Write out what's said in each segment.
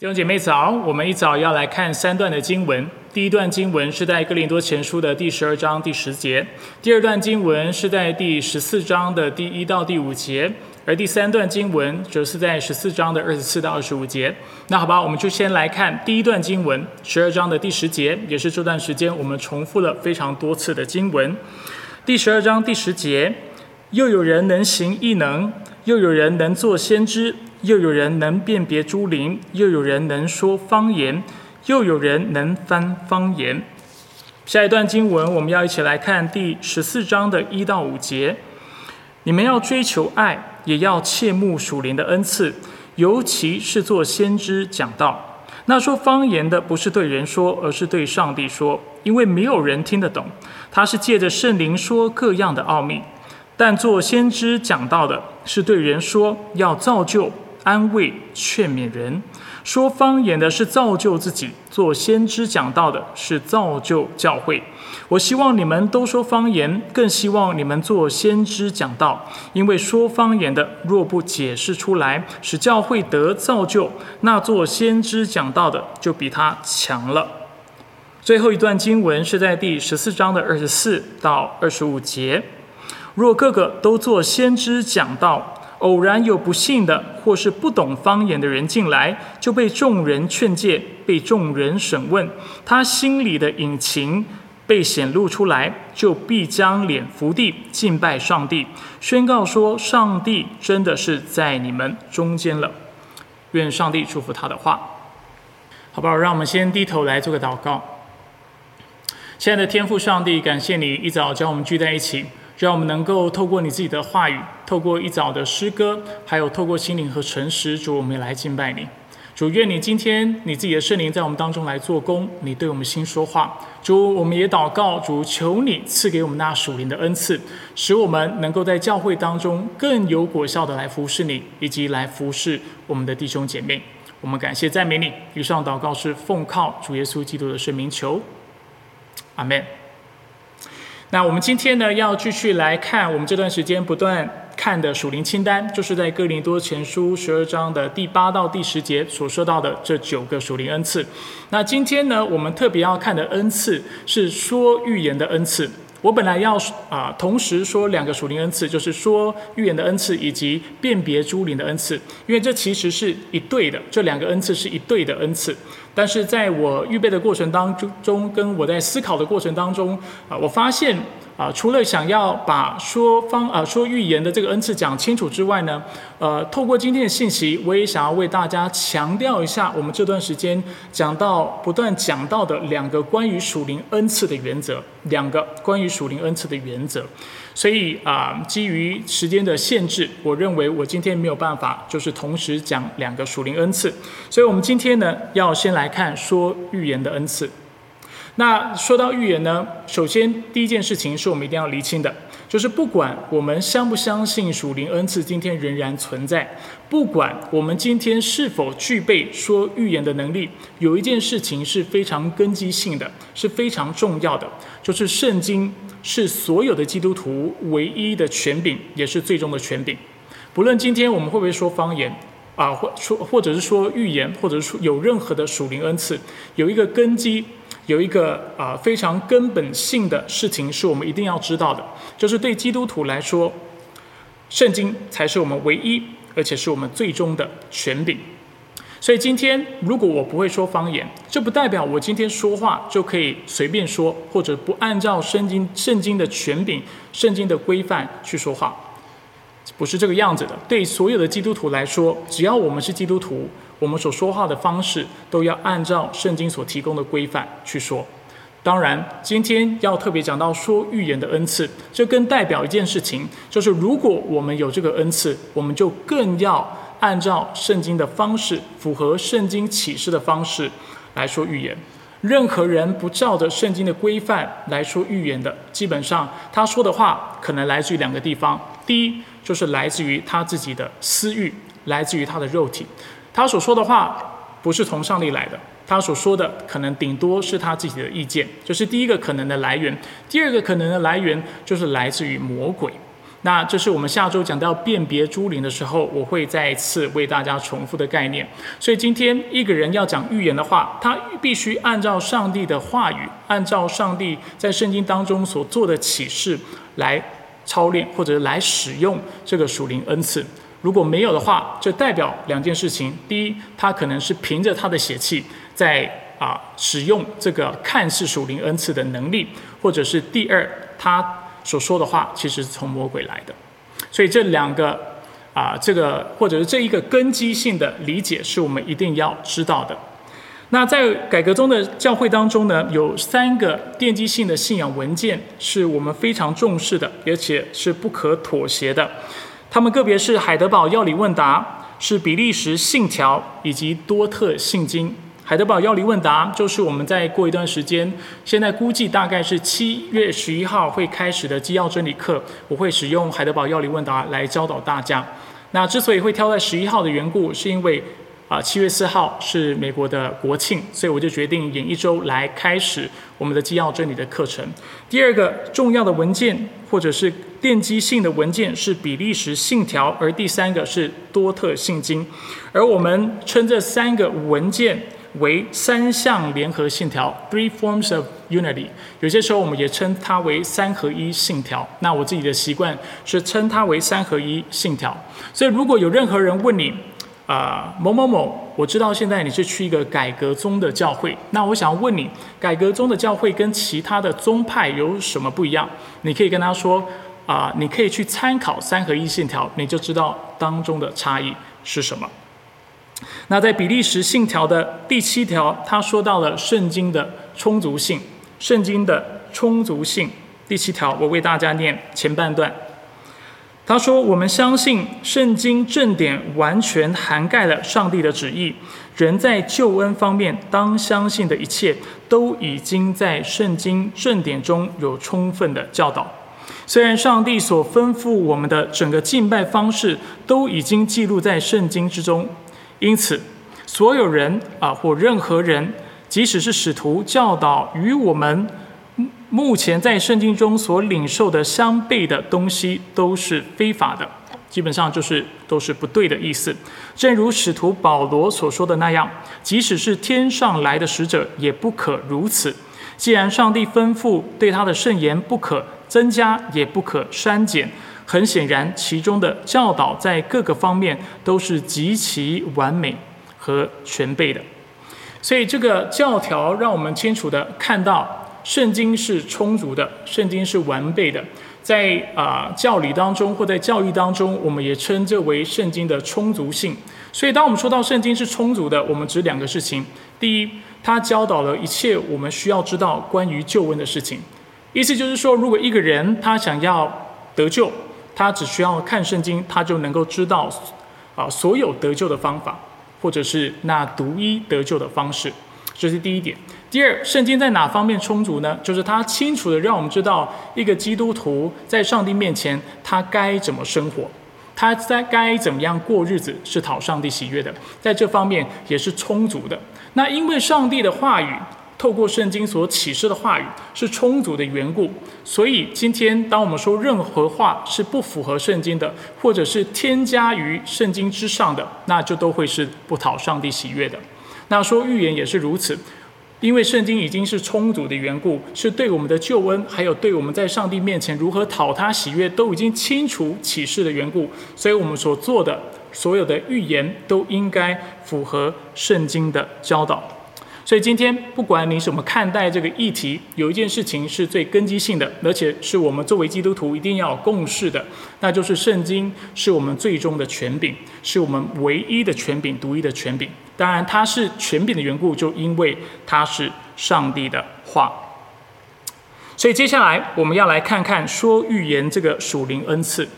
弟兄姐妹早，我们一早要来看三段的经文。第一段经文是在哥林多前书的第十二章第十节，第二段经文是在第十四章的第一到第五节，而第三段经文则是在十四章的二十四到二十五节。那好吧，我们就先来看第一段经文，十二章的第十节，也是这段时间我们重复了非常多次的经文。第十二章第十节，又有人能行异能，又有人能做先知。又有人能辨别诸灵，又有人能说方言，又有人能翻方言。下一段经文，我们要一起来看第十四章的一到五节。你们要追求爱，也要切慕属灵的恩赐，尤其是做先知讲道。那说方言的，不是对人说，而是对上帝说，因为没有人听得懂。他是借着圣灵说各样的奥秘。但做先知讲道的，是对人说，要造就。安慰、劝勉人，说方言的是造就自己；做先知讲道的是造就教会。我希望你们都说方言，更希望你们做先知讲道，因为说方言的若不解释出来，使教会得造就，那做先知讲道的就比他强了。最后一段经文是在第十四章的二十四到二十五节：若个个都做先知讲道。偶然有不幸的或是不懂方言的人进来，就被众人劝诫，被众人审问，他心里的隐情被显露出来，就必将脸伏地敬拜上帝，宣告说：上帝真的是在你们中间了。愿上帝祝福他的话，好不好？让我们先低头来做个祷告。亲爱的天父上帝，感谢你一早将我们聚在一起。让我们能够透过你自己的话语，透过一早的诗歌，还有透过心灵和诚实，主我们来敬拜你。主愿你今天你自己的圣灵在我们当中来做工，你对我们心说话。主我们也祷告，主求你赐给我们那属灵的恩赐，使我们能够在教会当中更有果效的来服侍你，以及来服侍我们的弟兄姐妹。我们感谢赞美你。以上祷告是奉靠主耶稣基督的圣名求，阿门。那我们今天呢，要继续来看我们这段时间不断看的属灵清单，就是在哥林多前书十二章的第八到第十节所说到的这九个属灵恩赐。那今天呢，我们特别要看的恩赐是说预言的恩赐。我本来要啊，同时说两个属灵恩赐，就是说预言的恩赐以及辨别诸灵的恩赐，因为这其实是一对的，这两个恩赐是一对的恩赐。但是在我预备的过程当中，跟我在思考的过程当中，啊，我发现。啊，除了想要把说方啊说预言的这个恩赐讲清楚之外呢，呃，透过今天的信息，我也想要为大家强调一下，我们这段时间讲到不断讲到的两个关于属灵恩赐的原则，两个关于属灵恩赐的原则。所以啊，基于时间的限制，我认为我今天没有办法就是同时讲两个属灵恩赐，所以我们今天呢要先来看说预言的恩赐。那说到预言呢，首先第一件事情是我们一定要厘清的，就是不管我们相不相信属灵恩赐今天仍然存在，不管我们今天是否具备说预言的能力，有一件事情是非常根基性的，是非常重要的，就是圣经是所有的基督徒唯一的权柄，也是最终的权柄。不论今天我们会不会说方言啊，或说或者是说预言，或者是说有任何的属灵恩赐，有一个根基。有一个啊非常根本性的事情是我们一定要知道的，就是对基督徒来说，圣经才是我们唯一而且是我们最终的权柄。所以今天如果我不会说方言，这不代表我今天说话就可以随便说，或者不按照圣经圣经的权柄、圣经的规范去说话，不是这个样子的。对所有的基督徒来说，只要我们是基督徒。我们所说话的方式都要按照圣经所提供的规范去说。当然，今天要特别讲到说预言的恩赐，这更代表一件事情，就是如果我们有这个恩赐，我们就更要按照圣经的方式，符合圣经启示的方式来说预言。任何人不照着圣经的规范来说预言的，基本上他说的话可能来自于两个地方：第一，就是来自于他自己的私欲，来自于他的肉体。他所说的话不是从上帝来的，他所说的可能顶多是他自己的意见，这是第一个可能的来源。第二个可能的来源就是来自于魔鬼。那这是我们下周讲到辨别诸灵的时候，我会再一次为大家重复的概念。所以今天一个人要讲预言的话，他必须按照上帝的话语，按照上帝在圣经当中所做的启示来操练或者来使用这个属灵恩赐。如果没有的话，就代表两件事情：第一，他可能是凭着他的血气在啊使用这个看似属灵恩赐的能力，或者是第二，他。所说的话其实是从魔鬼来的，所以这两个啊，这个或者是这一个根基性的理解，是我们一定要知道的。那在改革中的教会当中呢，有三个奠基性的信仰文件，是我们非常重视的，而且是不可妥协的。他们个别是海德堡药理问答，是比利时信条以及多特信经。海德堡药理问答就是我们在过一段时间，现在估计大概是七月十一号会开始的基要真理课，我会使用海德堡药理问答来教导大家。那之所以会挑在十一号的缘故，是因为啊七月四号是美国的国庆，所以我就决定演一周来开始我们的基要真理的课程。第二个重要的文件或者是奠基性的文件是比利时信条，而第三个是多特信经，而我们称这三个文件。为三项联合信条 （Three Forms of Unity），有些时候我们也称它为三合一信条。那我自己的习惯是称它为三合一信条。所以，如果有任何人问你，啊，某某某，我知道现在你是去一个改革宗的教会，那我想问你，改革宗的教会跟其他的宗派有什么不一样？你可以跟他说，啊，你可以去参考三合一信条，你就知道当中的差异是什么。那在比利时信条的第七条，他说到了圣经的充足性。圣经的充足性，第七条，我为大家念前半段。他说：“我们相信圣经正典完全涵盖了上帝的旨意，人在救恩方面当相信的一切，都已经在圣经正典中有充分的教导。虽然上帝所吩咐我们的整个敬拜方式都已经记录在圣经之中。”因此，所有人啊，或任何人，即使是使徒教导与我们目前在圣经中所领受的相悖的东西，都是非法的。基本上就是都是不对的意思。正如使徒保罗所说的那样，即使是天上来的使者，也不可如此。既然上帝吩咐对他的圣言不可增加，也不可删减。很显然，其中的教导在各个方面都是极其完美和全备的。所以，这个教条让我们清楚的看到，圣经是充足的，圣经是完备的。在啊教理当中或在教育当中，我们也称这为圣经的充足性。所以，当我们说到圣经是充足的，我们指两个事情：第一，它教导了一切我们需要知道关于救恩的事情。意思就是说，如果一个人他想要得救，他只需要看圣经，他就能够知道，啊，所有得救的方法，或者是那独一得救的方式，这是第一点。第二，圣经在哪方面充足呢？就是它清楚的让我们知道，一个基督徒在上帝面前，他该怎么生活，他在该怎么样过日子，是讨上帝喜悦的，在这方面也是充足的。那因为上帝的话语。透过圣经所启示的话语是充足的缘故，所以今天当我们说任何话是不符合圣经的，或者是添加于圣经之上的，那就都会是不讨上帝喜悦的。那说预言也是如此，因为圣经已经是充足的缘故，是对我们的救恩，还有对我们在上帝面前如何讨他喜悦，都已经清楚启示的缘故，所以我们所做的所有的预言都应该符合圣经的教导。所以今天，不管你怎么看待这个议题，有一件事情是最根基性的，而且是我们作为基督徒一定要共识的，那就是圣经是我们最终的权柄，是我们唯一的权柄，独一的权柄。当然，它是权柄的缘故，就因为它是上帝的话。所以接下来我们要来看看说预言这个属灵恩赐，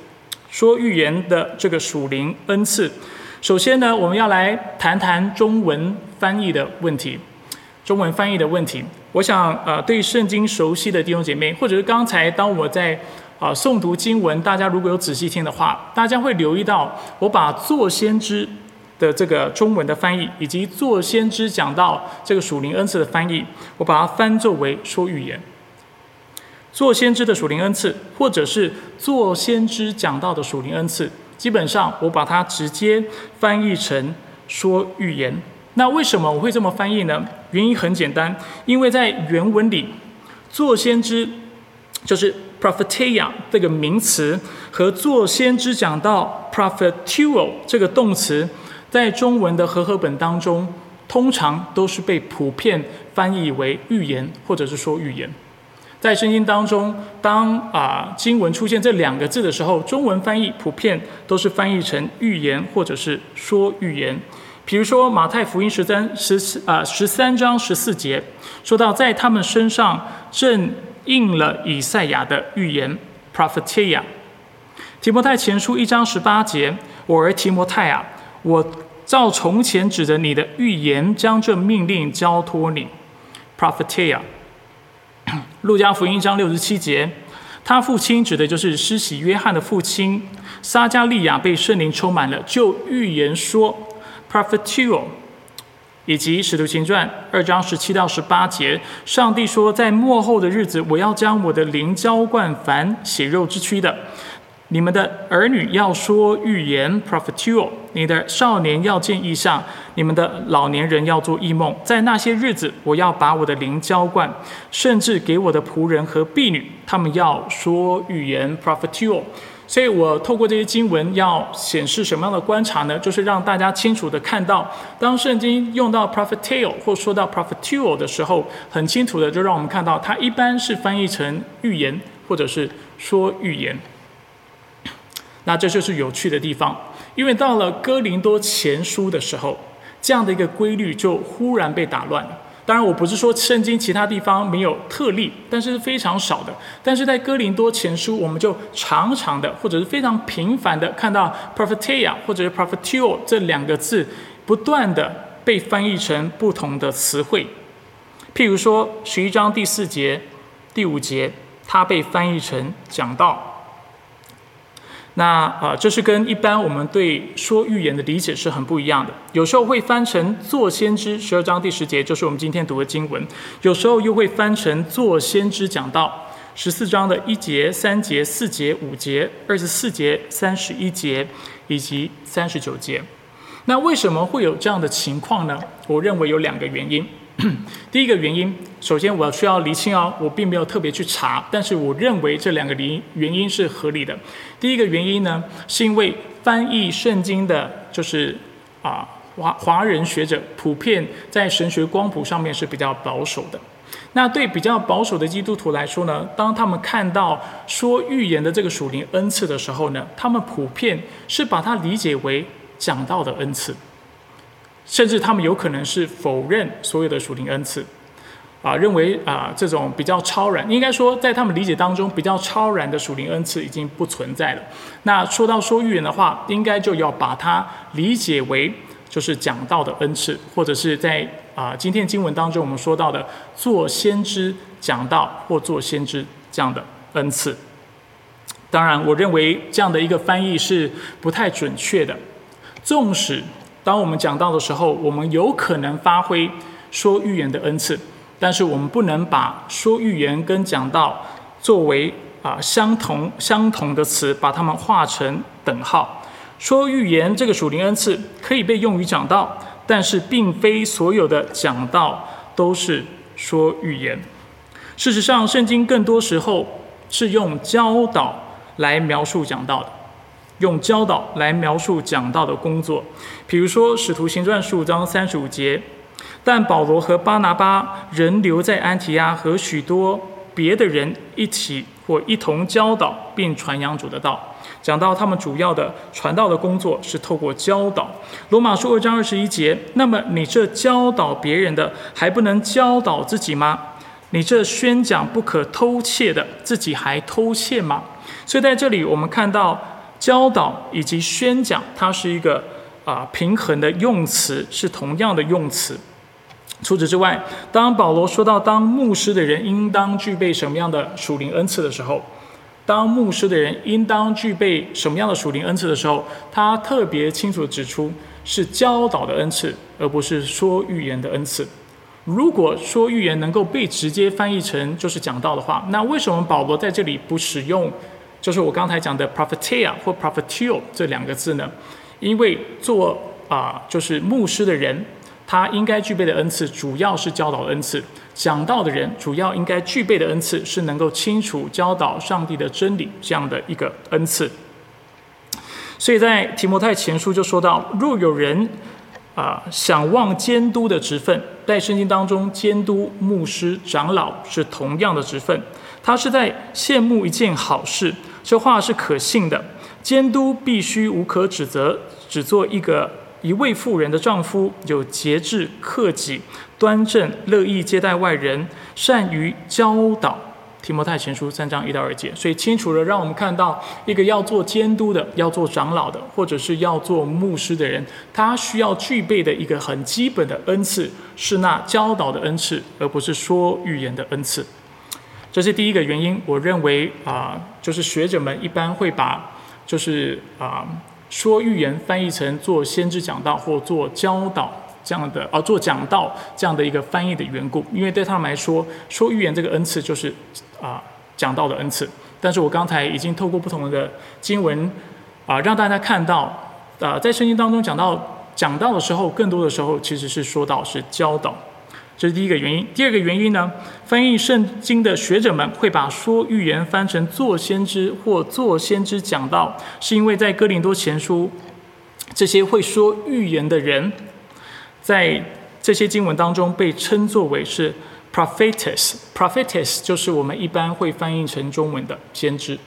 说预言的这个属灵恩赐。首先呢，我们要来谈谈中文翻译的问题。中文翻译的问题，我想，呃，对圣经熟悉的弟兄姐妹，或者是刚才当我在啊诵读经文，大家如果有仔细听的话，大家会留意到，我把做先知的这个中文的翻译，以及做先知讲到这个属灵恩赐的翻译，我把它翻作为说预言。做先知的属灵恩赐，或者是做先知讲到的属灵恩赐，基本上我把它直接翻译成说预言。那为什么我会这么翻译呢？原因很简单，因为在原文里，做先知就是 prophetia 这个名词和做先知讲到 p r o p h e t u a l 这个动词，在中文的和合本当中，通常都是被普遍翻译为预言，或者是说预言。在圣经当中，当啊经文出现这两个字的时候，中文翻译普遍都是翻译成预言，或者是说预言。比如说马太福音十三十四啊十三章十四节，说到在他们身上正应了以赛亚的预言 （prophetia）。提摩太前书一章十八节，我儿提摩太啊，我照从前指着你的预言，将这命令交托你 （prophetia）。路加福音章六十七节，他父亲指的就是施洗约翰的父亲撒加利亚被圣灵充满了，就预言说 prophetuo，以及使徒行传二章十七到十八节，上帝说在末后的日子，我要将我的灵浇灌凡血肉之躯的。你们的儿女要说预言 （prophetuo），你的少年要见异象，你们的老年人要做异梦。在那些日子，我要把我的灵浇灌，甚至给我的仆人和婢女，他们要说预言 （prophetuo）。所以我透过这些经文要显示什么样的观察呢？就是让大家清楚的看到，当圣经用到 prophetuo 或说到 prophetuo 的时候，很清楚的就让我们看到，它一般是翻译成预言，或者是说预言。那这就是有趣的地方，因为到了哥林多前书的时候，这样的一个规律就忽然被打乱了。当然，我不是说圣经其他地方没有特例，但是非常少的。但是在哥林多前书，我们就常常的或者是非常频繁的看到 prophetia 或者是 prophetuo 这两个字不断的被翻译成不同的词汇。譬如说十一章第四节、第五节，它被翻译成讲道。那啊，这是跟一般我们对说预言的理解是很不一样的。有时候会翻成做先知，十二章第十节就是我们今天读的经文；有时候又会翻成做先知讲道，十四章的一节、三节、四节、五节、二十四节、三十一节以及三十九节。那为什么会有这样的情况呢？我认为有两个原因。第一个原因，首先我需要厘清哦，我并没有特别去查，但是我认为这两个原原因是合理的。第一个原因呢，是因为翻译圣经的，就是啊华华人学者普遍在神学光谱上面是比较保守的。那对比较保守的基督徒来说呢，当他们看到说预言的这个属灵恩赐的时候呢，他们普遍是把它理解为讲道的恩赐。甚至他们有可能是否认所有的属灵恩赐，啊，认为啊这种比较超然，应该说在他们理解当中比较超然的属灵恩赐已经不存在了。那说到说预言的话，应该就要把它理解为就是讲道的恩赐，或者是在啊今天经文当中我们说到的做先知讲道或做先知这样的恩赐。当然，我认为这样的一个翻译是不太准确的，纵使。当我们讲到的时候，我们有可能发挥说预言的恩赐，但是我们不能把说预言跟讲道作为啊相同相同的词，把它们画成等号。说预言这个属灵恩赐可以被用于讲道，但是并非所有的讲道都是说预言。事实上，圣经更多时候是用教导来描述讲道的。用教导来描述讲道的工作，比如说《使徒行传》十五章三十五节，但保罗和巴拿巴仍留在安提阿，和许多别的人一起或一同教导并传扬主的道。讲到他们主要的传道的工作是透过教导。罗马书二章二十一节，那么你这教导别人的，还不能教导自己吗？你这宣讲不可偷窃的，自己还偷窃吗？所以在这里我们看到。教导以及宣讲，它是一个啊平衡的用词，是同样的用词。除此之外，当保罗说到当牧师的人应当具备什么样的属灵恩赐的时候，当牧师的人应当具备什么样的属灵恩赐的时候，他特别清楚指出是教导的恩赐，而不是说预言的恩赐。如果说预言能够被直接翻译成就是讲道的话，那为什么保罗在这里不使用就是我刚才讲的 prophetia 或 prophetio 这两个字呢？因为做啊就是牧师的人，他应该具备的恩赐主要是教导恩赐；讲道的人主要应该具备的恩赐是能够清楚教导上帝的真理这样的一个恩赐。所以在提摩太前书就说到，若有人。啊，想望监督的职分，在圣经当中，监督、牧师、长老是同样的职分。他是在羡慕一件好事，这话是可信的。监督必须无可指责，只做一个一位妇人的丈夫，有节制、克己、端正、乐意接待外人，善于教导。提摩太前书三章一到二节，所以清楚的让我们看到，一个要做监督的、要做长老的，或者是要做牧师的人，他需要具备的一个很基本的恩赐，是那教导的恩赐，而不是说预言的恩赐。这是第一个原因。我认为啊，就是学者们一般会把就是啊说预言翻译成做先知讲道或做教导。这样的啊，做讲道这样的一个翻译的缘故，因为对他们来说，说预言这个恩赐就是啊讲道的恩赐。但是我刚才已经透过不同的经文啊，让大家看到啊，在圣经当中讲到讲道的时候，更多的时候其实是说到是教导，这是第一个原因。第二个原因呢，翻译圣经的学者们会把说预言翻成做先知或做先知讲道，是因为在哥林多前书，这些会说预言的人。在这些经文当中，被称作为是 prophetess，prophetess 就是我们一般会翻译成中文的先知。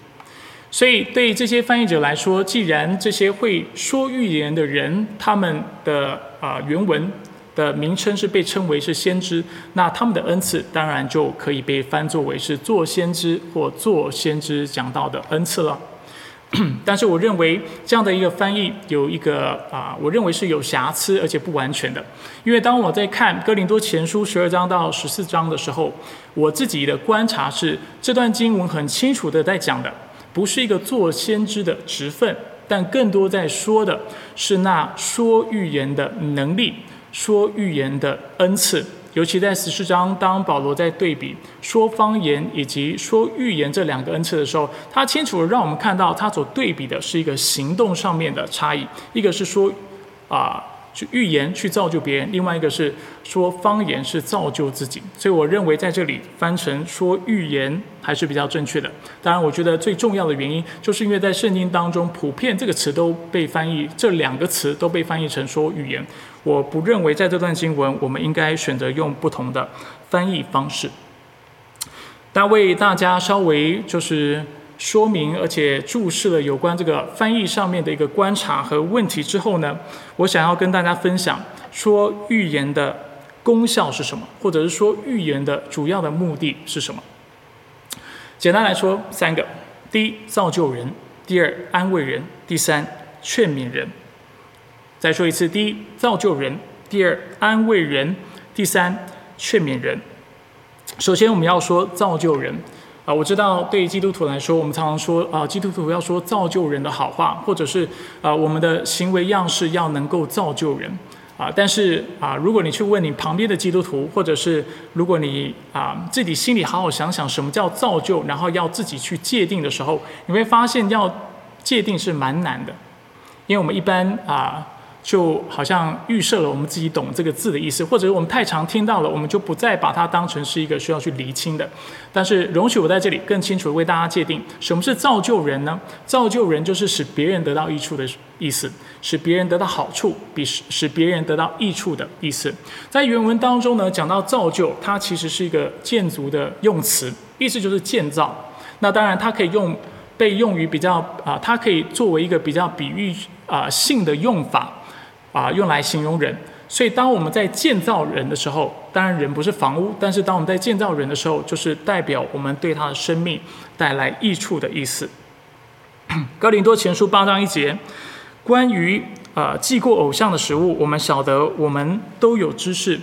所以对这些翻译者来说，既然这些会说预言的人，他们的啊原文的名称是被称为是先知，那他们的恩赐当然就可以被翻作为是做先知或做先知讲到的恩赐了。但是我认为这样的一个翻译有一个啊，我认为是有瑕疵而且不完全的。因为当我在看哥林多前书十二章到十四章的时候，我自己的观察是，这段经文很清楚的在讲的，不是一个做先知的职分，但更多在说的是那说预言的能力，说预言的恩赐。尤其在十四章，当保罗在对比说方言以及说预言这两个恩赐的时候，他清楚的让我们看到，他所对比的是一个行动上面的差异。一个是说，啊，去预言去造就别人；另外一个是说方言是造就自己。所以我认为在这里翻成说预言还是比较正确的。当然，我觉得最重要的原因，就是因为在圣经当中，普遍这个词都被翻译，这两个词都被翻译成说预言。我不认为在这段经文，我们应该选择用不同的翻译方式。但为大家稍微就是说明，而且注释了有关这个翻译上面的一个观察和问题之后呢，我想要跟大家分享说预言的功效是什么，或者是说预言的主要的目的是什么。简单来说，三个：第一，造就人；第二，安慰人；第三，劝勉人。再说一次：第一，造就人；第二，安慰人；第三，劝勉人。首先，我们要说造就人啊。我知道，对于基督徒来说，我们常常说啊，基督徒要说造就人的好话，或者是啊，我们的行为样式要能够造就人啊。但是啊，如果你去问你旁边的基督徒，或者是如果你啊自己心里好好想想什么叫造就，然后要自己去界定的时候，你会发现要界定是蛮难的，因为我们一般啊。就好像预设了我们自己懂这个字的意思，或者我们太常听到了，我们就不再把它当成是一个需要去厘清的。但是容许我在这里更清楚的为大家界定，什么是造就人呢？造就人就是使别人得到益处的意思，使别人得到好处，比使使别人得到益处的意思。在原文当中呢，讲到造就，它其实是一个建筑的用词，意思就是建造。那当然，它可以用被用于比较啊，它可以作为一个比较比喻啊性的用法。啊，用来形容人，所以当我们在建造人的时候，当然人不是房屋，但是当我们在建造人的时候，就是代表我们对他的生命带来益处的意思。哥林多前书八章一节，关于啊祭过偶像的食物，我们晓得我们都有知识。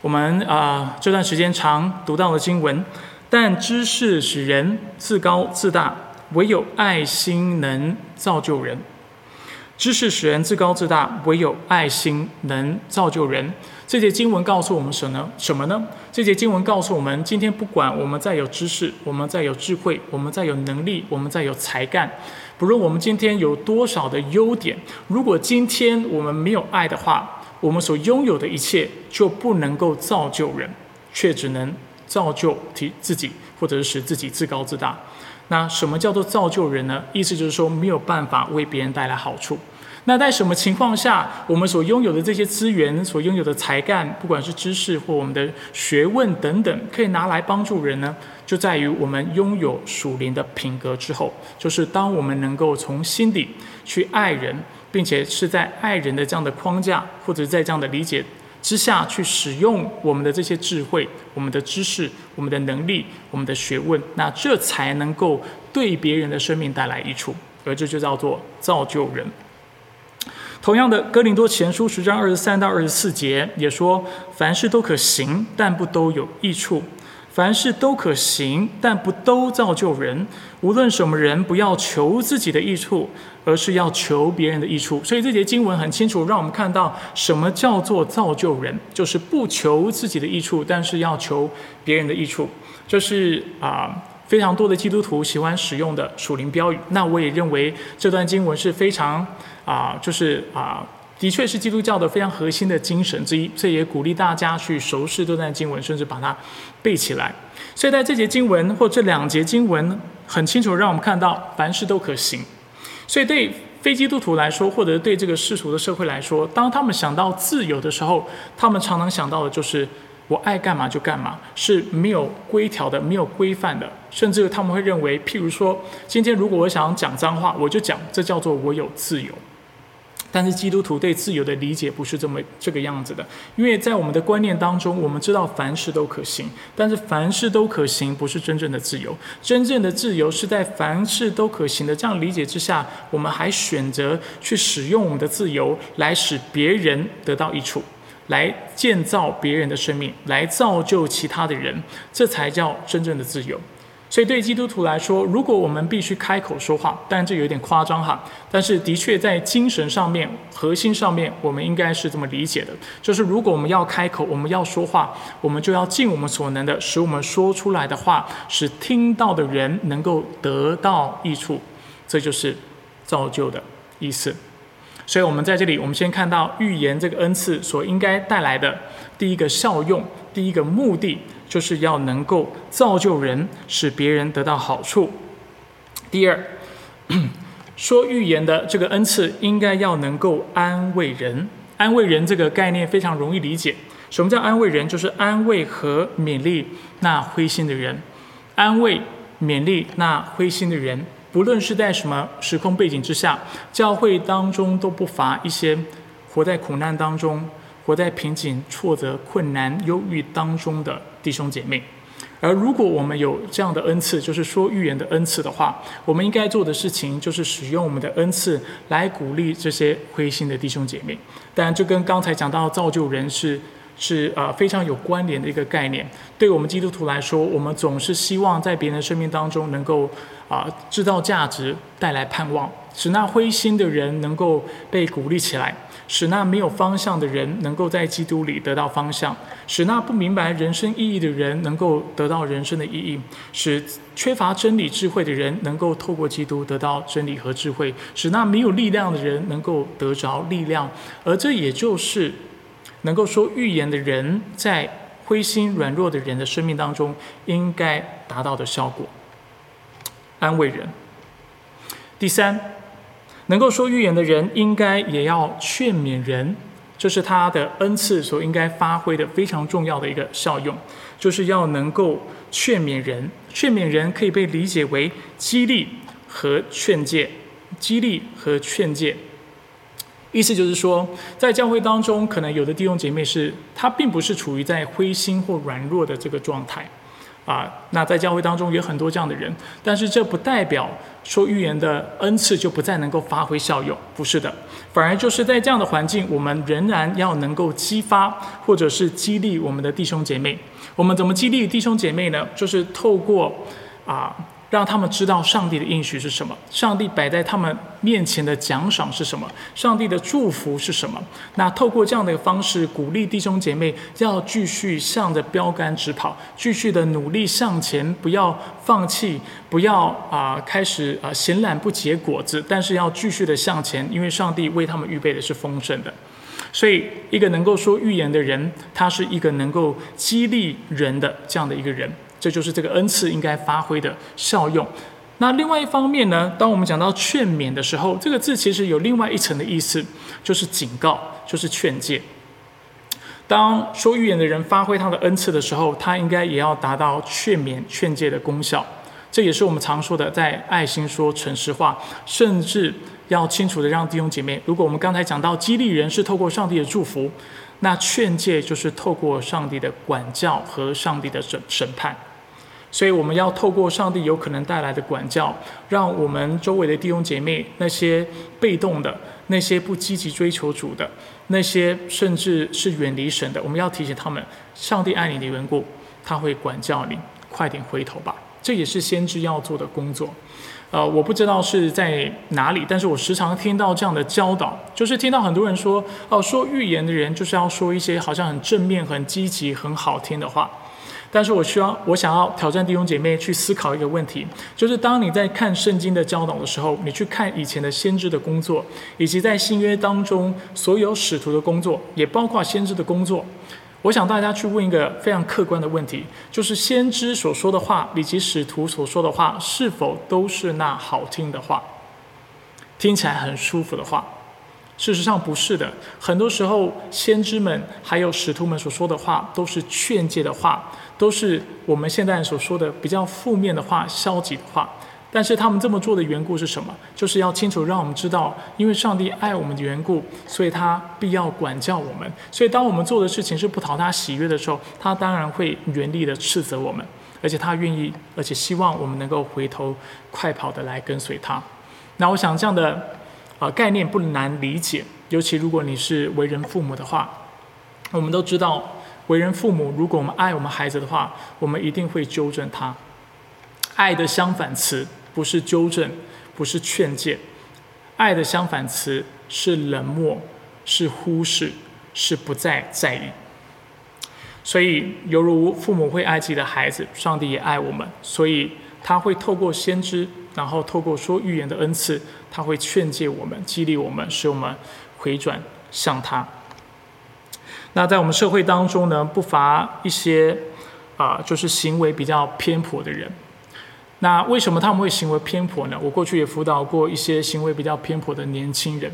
我们啊这段时间常读到的经文，但知识使人自高自大，唯有爱心能造就人。知识使人自高自大，唯有爱心能造就人。这节经文告诉我们什么呢？什么呢？这节经文告诉我们，今天不管我们再有知识，我们再有智慧，我们再有能力，我们再有才干，不论我们今天有多少的优点，如果今天我们没有爱的话，我们所拥有的一切就不能够造就人，却只能造就提自己，或者是使自己自高自大。那什么叫做造就人呢？意思就是说没有办法为别人带来好处。那在什么情况下，我们所拥有的这些资源、所拥有的才干，不管是知识或我们的学问等等，可以拿来帮助人呢？就在于我们拥有属灵的品格之后，就是当我们能够从心底去爱人，并且是在爱人的这样的框架，或者在这样的理解之下去使用我们的这些智慧、我们的知识、我们的能力、我们的学问，那这才能够对别人的生命带来益处，而这就叫做造就人。同样的，《哥林多前书》十章二十三到二十四节也说：“凡事都可行，但不都有益处；凡事都可行，但不都造就人。无论什么人，不要求自己的益处，而是要求别人的益处。”所以这节经文很清楚，让我们看到什么叫做造就人，就是不求自己的益处，但是要求别人的益处。这是啊。非常多的基督徒喜欢使用的属灵标语，那我也认为这段经文是非常啊，就是啊，的确是基督教的非常核心的精神之一。这也鼓励大家去熟视这段经文，甚至把它背起来。所以在这节经文或这两节经文，很清楚让我们看到凡事都可行。所以对非基督徒来说，或者对这个世俗的社会来说，当他们想到自由的时候，他们常常想到的就是。我爱干嘛就干嘛，是没有规条的，没有规范的，甚至他们会认为，譬如说，今天如果我想讲脏话，我就讲，这叫做我有自由。但是基督徒对自由的理解不是这么这个样子的，因为在我们的观念当中，我们知道凡事都可行，但是凡事都可行不是真正的自由，真正的自由是在凡事都可行的这样理解之下，我们还选择去使用我们的自由来使别人得到益处。来建造别人的生命，来造就其他的人，这才叫真正的自由。所以，对基督徒来说，如果我们必须开口说话，当然这有点夸张哈，但是的确在精神上面、核心上面，我们应该是这么理解的：就是如果我们要开口，我们要说话，我们就要尽我们所能的，使我们说出来的话，使听到的人能够得到益处。这就是造就的意思。所以，我们在这里，我们先看到预言这个恩赐所应该带来的第一个效用，第一个目的，就是要能够造就人，使别人得到好处。第二，说预言的这个恩赐应该要能够安慰人。安慰人这个概念非常容易理解。什么叫安慰人？就是安慰和勉励那灰心的人，安慰、勉励那灰心的人。不论是在什么时空背景之下，教会当中都不乏一些活在苦难当中、活在瓶颈、挫折、困难、忧郁当中的弟兄姐妹。而如果我们有这样的恩赐，就是说预言的恩赐的话，我们应该做的事情就是使用我们的恩赐来鼓励这些灰心的弟兄姐妹。当然，这跟刚才讲到造就人是。是呃非常有关联的一个概念。对我们基督徒来说，我们总是希望在别人的生命当中能够啊制造价值，带来盼望，使那灰心的人能够被鼓励起来，使那没有方向的人能够在基督里得到方向，使那不明白人生意义的人能够得到人生的意义，使缺乏真理智慧的人能够透过基督得到真理和智慧，使那没有力量的人能够得着力量，而这也就是。能够说预言的人，在灰心软弱的人的生命当中，应该达到的效果，安慰人。第三，能够说预言的人，应该也要劝勉人，这是他的恩赐所应该发挥的非常重要的一个效用，就是要能够劝勉人。劝勉人可以被理解为激励和劝诫，激励和劝诫。意思就是说，在教会当中，可能有的弟兄姐妹是他并不是处于在灰心或软弱的这个状态，啊，那在教会当中有很多这样的人，但是这不代表说预言的恩赐就不再能够发挥效用，不是的，反而就是在这样的环境，我们仍然要能够激发或者是激励我们的弟兄姐妹。我们怎么激励弟兄姐妹呢？就是透过啊让他们知道上帝的应许是什么，上帝摆在他们面前的奖赏是什么，上帝的祝福是什么。那透过这样的一个方式，鼓励弟兄姐妹要继续向着标杆直跑，继续的努力向前，不要放弃，不要啊开始啊闲懒不结果子，但是要继续的向前，因为上帝为他们预备的是丰盛的。所以，一个能够说预言的人，他是一个能够激励人的这样的一个人。这就是这个恩赐应该发挥的效用。那另外一方面呢，当我们讲到劝勉的时候，这个字其实有另外一层的意思，就是警告，就是劝诫。当说预言的人发挥他的恩赐的时候，他应该也要达到劝勉、劝诫的功效。这也是我们常说的，在爱心说诚实话，甚至要清楚的让弟兄姐妹，如果我们刚才讲到激励人是透过上帝的祝福，那劝诫就是透过上帝的管教和上帝的审审判。所以我们要透过上帝有可能带来的管教，让我们周围的弟兄姐妹，那些被动的、那些不积极追求主的、那些甚至是远离神的，我们要提醒他们：上帝爱你的缘故，他会管教你，快点回头吧。这也是先知要做的工作。呃，我不知道是在哪里，但是我时常听到这样的教导，就是听到很多人说：哦，说预言的人就是要说一些好像很正面、很积极、很好听的话。但是我需要，我想要挑战弟兄姐妹去思考一个问题，就是当你在看圣经的教导的时候，你去看以前的先知的工作，以及在新约当中所有使徒的工作，也包括先知的工作，我想大家去问一个非常客观的问题，就是先知所说的话以及使徒所说的话，是否都是那好听的话，听起来很舒服的话？事实上不是的，很多时候先知们还有使徒们所说的话，都是劝诫的话，都是我们现在所说的比较负面的话、消极的话。但是他们这么做的缘故是什么？就是要清楚让我们知道，因为上帝爱我们的缘故，所以他必要管教我们。所以当我们做的事情是不讨他喜悦的时候，他当然会严厉的斥责我们，而且他愿意，而且希望我们能够回头快跑的来跟随他。那我想这样的。啊，概念不难理解，尤其如果你是为人父母的话，我们都知道，为人父母，如果我们爱我们孩子的话，我们一定会纠正他。爱的相反词不是纠正，不是劝诫，爱的相反词是冷漠，是忽视，是不再在意。所以，犹如父母会爱自己的孩子，上帝也爱我们，所以他会透过先知。然后透过说预言的恩赐，他会劝诫我们、激励我们，使我们回转向他。那在我们社会当中呢，不乏一些啊，就是行为比较偏颇的人。那为什么他们会行为偏颇呢？我过去也辅导过一些行为比较偏颇的年轻人，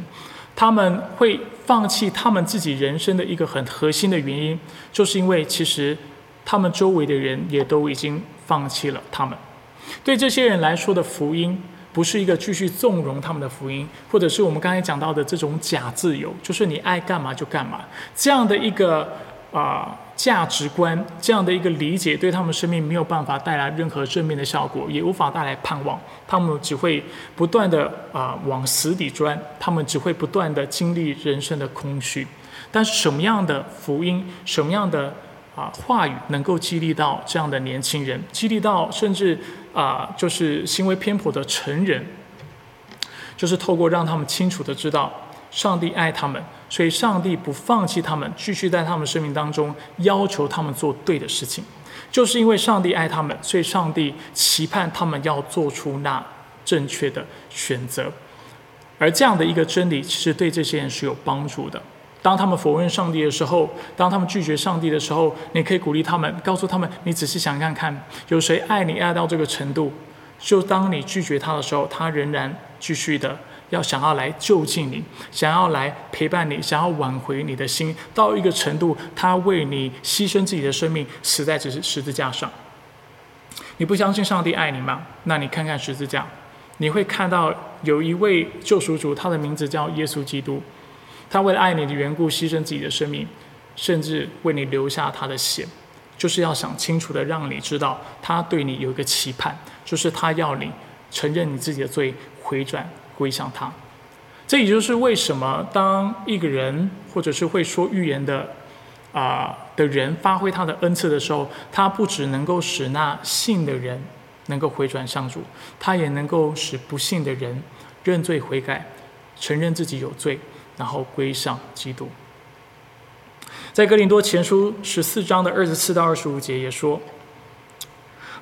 他们会放弃他们自己人生的一个很核心的原因，就是因为其实他们周围的人也都已经放弃了他们。对这些人来说的福音，不是一个继续纵容他们的福音，或者是我们刚才讲到的这种假自由，就是你爱干嘛就干嘛这样的一个啊价值观，这样的一个理解，对他们生命没有办法带来任何正面的效果，也无法带来盼望。他们只会不断的啊往死里钻，他们只会不断的经历人生的空虚。但是什么样的福音，什么样的啊话语，能够激励到这样的年轻人，激励到甚至。啊，就是行为偏颇的成人，就是透过让他们清楚的知道上帝爱他们，所以上帝不放弃他们，继续在他们生命当中要求他们做对的事情，就是因为上帝爱他们，所以上帝期盼他们要做出那正确的选择，而这样的一个真理，其实对这些人是有帮助的。当他们否认上帝的时候，当他们拒绝上帝的时候，你可以鼓励他们，告诉他们：你仔细想看看，有谁爱你爱到这个程度？就当你拒绝他的时候，他仍然继续的要想要来就近你，想要来陪伴你，想要挽回你的心，到一个程度，他为你牺牲自己的生命，死在只是十字架上。你不相信上帝爱你吗？那你看看十字架，你会看到有一位救赎主，他的名字叫耶稣基督。他为了爱你的缘故牺牲自己的生命，甚至为你留下他的血，就是要想清楚的让你知道，他对你有一个期盼，就是他要你承认你自己的罪，回转归向他。这也就是为什么当一个人或者是会说预言的啊的人发挥他的恩赐的时候，他不只能够使那信的人能够回转向主，他也能够使不信的人认罪悔改，承认自己有罪，然后归向基督。在哥林多前书十四章的二十四到二十五节也说：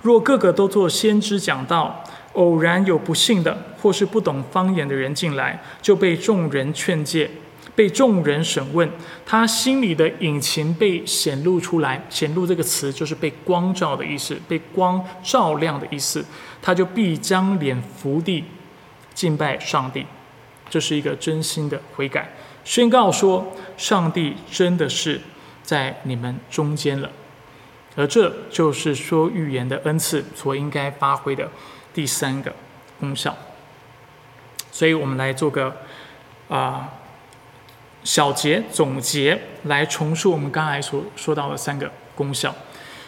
若个个都做先知讲道，偶然有不幸的或是不懂方言的人进来，就被众人劝诫。被众人审问，他心里的隐情被显露出来。显露这个词就是被光照的意思，被光照亮的意思。他就必将脸伏地敬拜上帝，这是一个真心的悔改，宣告说上帝真的是在你们中间了。而这就是说预言的恩赐所应该发挥的第三个功效。所以我们来做个啊。小结总结来重述我们刚才所说到的三个功效，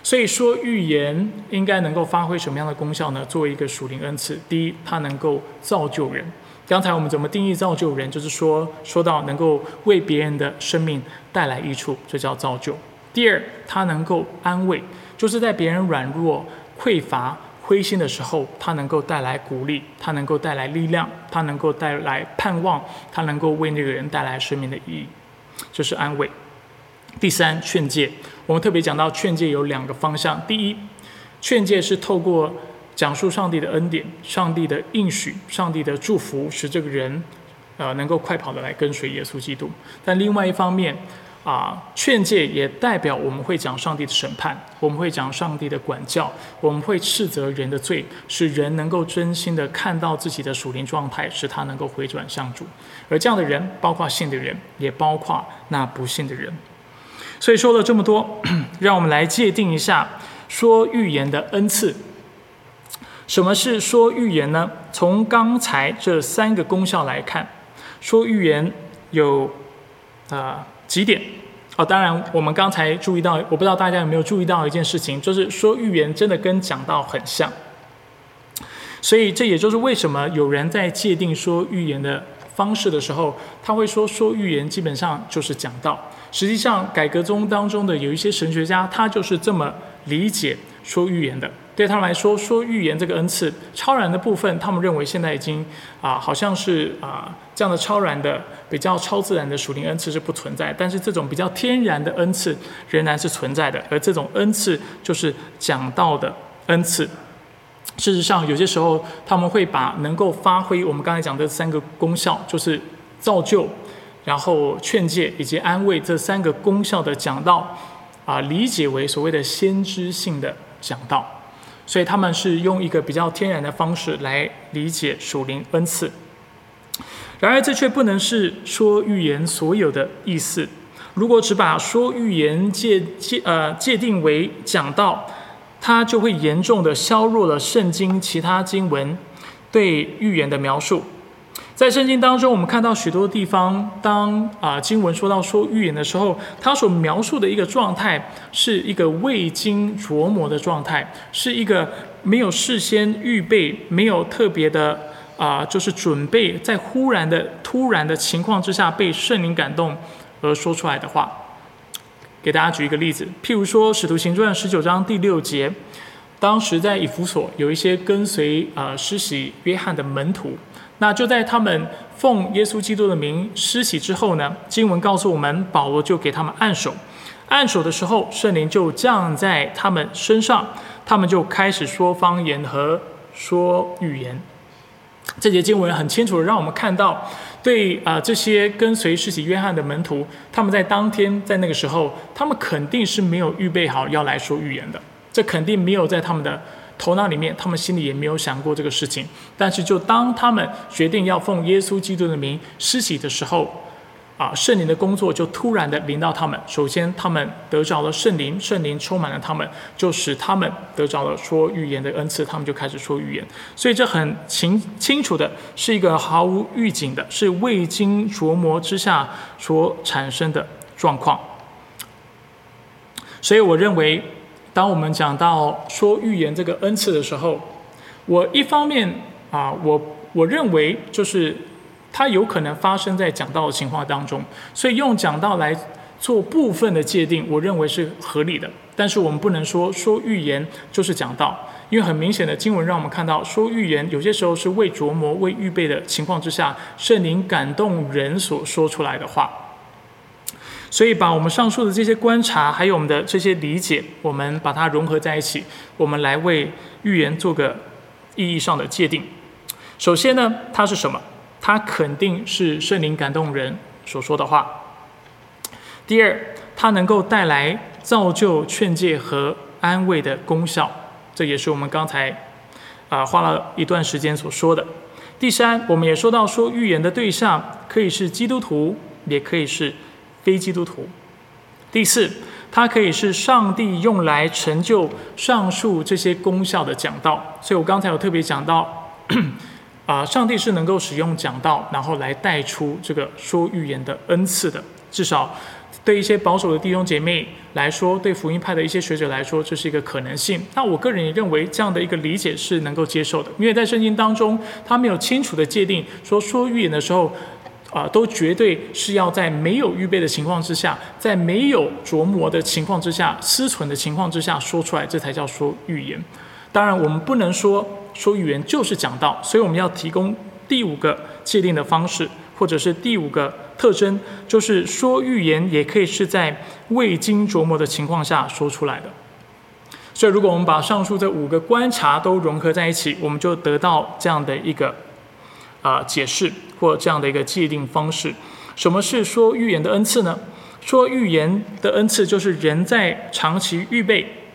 所以说预言应该能够发挥什么样的功效呢？作为一个属灵恩赐，第一，它能够造就人。刚才我们怎么定义造就人？就是说，说到能够为别人的生命带来益处，这叫造就。第二，他能够安慰，就是在别人软弱、匮乏。灰心的时候，他能够带来鼓励，他能够带来力量，他能够带来盼望，他能够为那个人带来生命的意义，这是安慰。第三，劝诫。我们特别讲到劝诫有两个方向：第一，劝诫是透过讲述上帝的恩典、上帝的应许、上帝的祝福，使这个人呃能够快跑的来跟随耶稣基督；但另外一方面，啊，劝诫也代表我们会讲上帝的审判，我们会讲上帝的管教，我们会斥责人的罪，使人能够真心的看到自己的属灵状态，使他能够回转向主。而这样的人，包括信的人，也包括那不信的人。所以说了这么多，让我们来界定一下说预言的恩赐。什么是说预言呢？从刚才这三个功效来看，说预言有啊。几点？哦，当然，我们刚才注意到，我不知道大家有没有注意到一件事情，就是说预言真的跟讲道很像。所以这也就是为什么有人在界定说预言的方式的时候，他会说说预言基本上就是讲道。实际上，改革宗当中的有一些神学家，他就是这么理解说预言的。对他们来说，说预言这个恩赐超然的部分，他们认为现在已经啊，好像是啊这样的超然的、比较超自然的属灵恩赐是不存在。但是这种比较天然的恩赐仍然是存在的，而这种恩赐就是讲道的恩赐。事实上，有些时候他们会把能够发挥我们刚才讲的三个功效，就是造就、然后劝诫以及安慰这三个功效的讲道啊，理解为所谓的先知性的讲道。所以他们是用一个比较天然的方式来理解属灵恩赐，然而这却不能是说预言所有的意思。如果只把说预言界界呃界定为讲道，它就会严重的削弱了圣经其他经文对预言的描述。在圣经当中，我们看到许多地方，当啊经文说到说预言的时候，它所描述的一个状态是一个未经琢磨的状态，是一个没有事先预备、没有特别的啊，就是准备，在忽然的、突然的情况之下被圣灵感动而说出来的话。给大家举一个例子，譬如说《使徒行传》十九章第六节，当时在以弗所有一些跟随啊施洗约翰的门徒。那就在他们奉耶稣基督的名施洗之后呢，经文告诉我们，保罗就给他们按手，按手的时候，圣灵就降在他们身上，他们就开始说方言和说预言。这节经文很清楚的让我们看到，对啊这些跟随施洗约翰的门徒，他们在当天在那个时候，他们肯定是没有预备好要来说预言的，这肯定没有在他们的。头脑里面，他们心里也没有想过这个事情。但是，就当他们决定要奉耶稣基督的名施洗的时候，啊，圣灵的工作就突然的临到他们。首先，他们得着了圣灵，圣灵充满了他们，就使他们得着了说预言的恩赐。他们就开始说预言。所以，这很清清楚的是一个毫无预警的，是未经琢磨之下所产生的状况。所以，我认为。当我们讲到说预言这个恩赐的时候，我一方面啊，我我认为就是它有可能发生在讲道的情况当中，所以用讲道来做部分的界定，我认为是合理的。但是我们不能说说预言就是讲道，因为很明显的经文让我们看到，说预言有些时候是未琢磨、未预备的情况之下，圣灵感动人所说出来的话。所以把我们上述的这些观察，还有我们的这些理解，我们把它融合在一起，我们来为预言做个意义上的界定。首先呢，它是什么？它肯定是圣灵感动人所说的话。第二，它能够带来造就、劝诫和安慰的功效，这也是我们刚才啊花了一段时间所说的。第三，我们也说到说预言的对象可以是基督徒，也可以是非基督徒。第四，它可以是上帝用来成就上述这些功效的讲道。所以我刚才有特别讲到，啊，上帝是能够使用讲道，然后来带出这个说预言的恩赐的，至少。对一些保守的弟兄姐妹来说，对福音派的一些学者来说，这是一个可能性。那我个人也认为这样的一个理解是能够接受的，因为在圣经当中，他没有清楚的界定说说预言的时候，啊，都绝对是要在没有预备的情况之下，在没有琢磨的情况之下、思忖的情况之下说出来，这才叫说预言。当然，我们不能说说预言就是讲道，所以我们要提供第五个界定的方式，或者是第五个。特征就是说预言也可以是在未经琢磨的情况下说出来的。所以，如果我们把上述这五个观察都融合在一起，我们就得到这样的一个啊解释或这样的一个界定方式。什么是说预言的恩赐呢？说预言的恩赐就是人在长期预备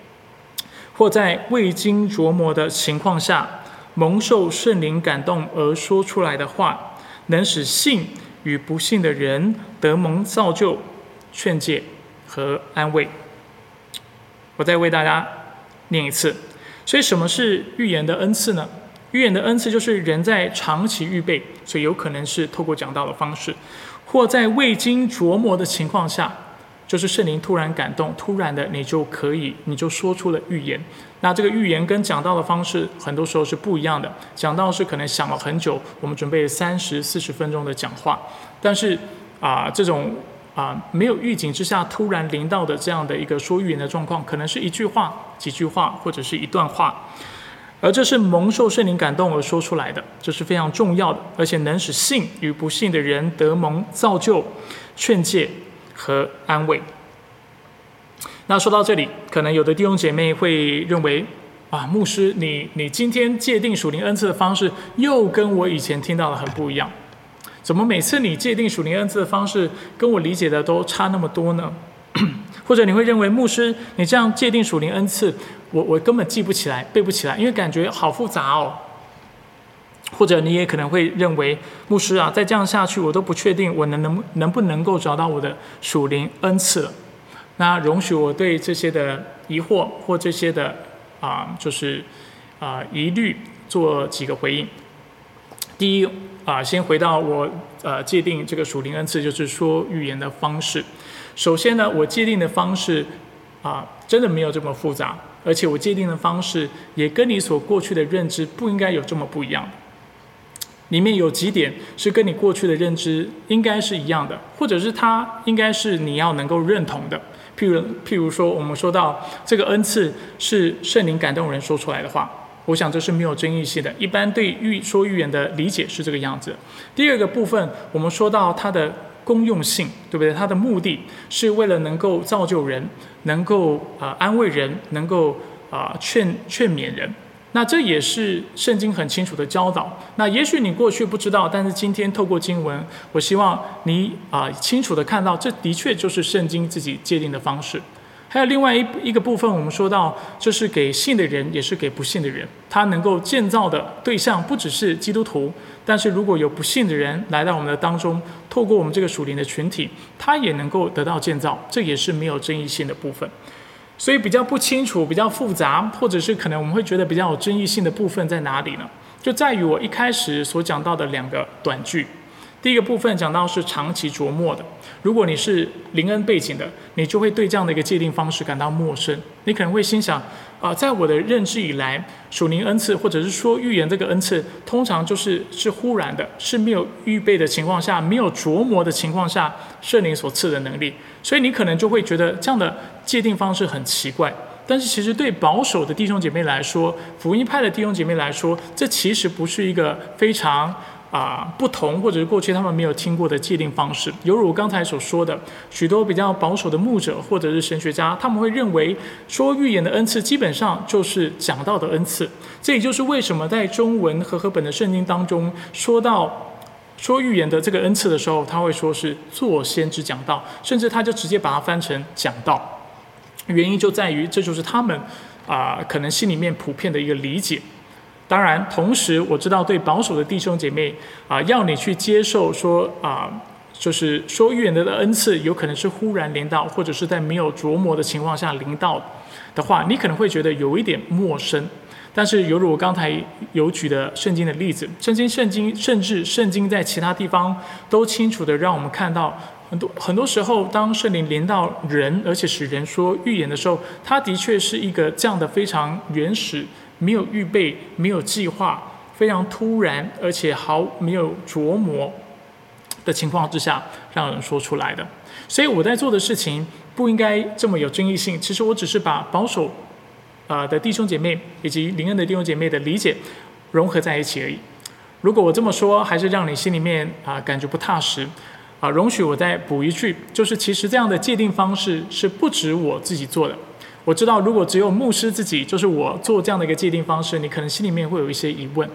或在未经琢磨的情况下蒙受圣灵感动而说出来的话，能使信。与不信的人得蒙造就、劝诫和安慰。我再为大家念一次。所以，什么是预言的恩赐呢？预言的恩赐就是人在长期预备，所以有可能是透过讲道的方式，或在未经琢磨的情况下。就是圣灵突然感动，突然的你就可以，你就说出了预言。那这个预言跟讲道的方式很多时候是不一样的。讲道是可能想了很久，我们准备三十四十分钟的讲话，但是啊，这种啊没有预警之下突然临到的这样的一个说预言的状况，可能是一句话、几句话或者是一段话，而这是蒙受圣灵感动而说出来的，这是非常重要的，而且能使信与不信的人得蒙造就、劝诫。和安慰。那说到这里，可能有的弟兄姐妹会认为，啊，牧师，你你今天界定属灵恩赐的方式，又跟我以前听到的很不一样。怎么每次你界定属灵恩赐的方式，跟我理解的都差那么多呢？或者你会认为，牧师，你这样界定属灵恩赐，我我根本记不起来，背不起来，因为感觉好复杂哦。或者你也可能会认为，牧师啊，再这样下去，我都不确定我能能能不能够找到我的属灵恩赐了。那容许我对这些的疑惑或这些的啊，就是啊疑虑做几个回应。第一啊，先回到我呃界定这个属灵恩赐，就是说预言的方式。首先呢，我界定的方式啊，真的没有这么复杂，而且我界定的方式也跟你所过去的认知不应该有这么不一样。里面有几点是跟你过去的认知应该是一样的，或者是它应该是你要能够认同的。譬如，譬如说，我们说到这个恩赐是圣灵感动人说出来的话，我想这是没有争议性的。一般对预说预言的理解是这个样子。第二个部分，我们说到它的公用性，对不对？它的目的是为了能够造就人，能够啊安慰人，能够啊劝劝勉人。那这也是圣经很清楚的教导。那也许你过去不知道，但是今天透过经文，我希望你啊清楚的看到，这的确就是圣经自己界定的方式。还有另外一一个部分，我们说到，这是给信的人，也是给不信的人。他能够建造的对象不只是基督徒，但是如果有不信的人来到我们的当中，透过我们这个属灵的群体，他也能够得到建造，这也是没有争议性的部分。所以比较不清楚、比较复杂，或者是可能我们会觉得比较有争议性的部分在哪里呢？就在于我一开始所讲到的两个短句。第一个部分讲到是长期琢磨的。如果你是灵恩背景的，你就会对这样的一个界定方式感到陌生。你可能会心想：啊，在我的认知以来，属灵恩赐或者是说预言这个恩赐，通常就是是忽然的，是没有预备的情况下，没有琢磨的情况下，圣灵所赐的能力。所以你可能就会觉得这样的界定方式很奇怪。但是其实对保守的弟兄姐妹来说，福音派的弟兄姐妹来说，这其实不是一个非常啊不同，或者是过去他们没有听过的界定方式。犹如我刚才所说的，许多比较保守的牧者或者是神学家，他们会认为说预言的恩赐基本上就是讲道的恩赐。这也就是为什么在中文和合本的圣经当中说到说预言的这个恩赐的时候，他会说是做先知讲道，甚至他就直接把它翻成讲道。原因就在于，这就是他们啊，可能心里面普遍的一个理解。当然，同时我知道，对保守的弟兄姐妹啊，要你去接受说啊，就是说预言的恩赐有可能是忽然临到，或者是在没有琢磨的情况下临到的话，你可能会觉得有一点陌生。但是，犹如我刚才有举的圣经的例子，圣经、圣经，甚至圣经在其他地方都清楚的让我们看到。很多很多时候，当圣灵临到人，而且使人说预言的时候，他的确是一个这样的非常原始、没有预备、没有计划、非常突然，而且毫没有琢磨的情况之下，让人说出来的。所以我在做的事情不应该这么有争议性。其实我只是把保守啊的弟兄姐妹以及灵恩的弟兄姐妹的理解融合在一起而已。如果我这么说，还是让你心里面啊感觉不踏实。啊，容许我再补一句，就是其实这样的界定方式是不止我自己做的。我知道，如果只有牧师自己，就是我做这样的一个界定方式，你可能心里面会有一些疑问。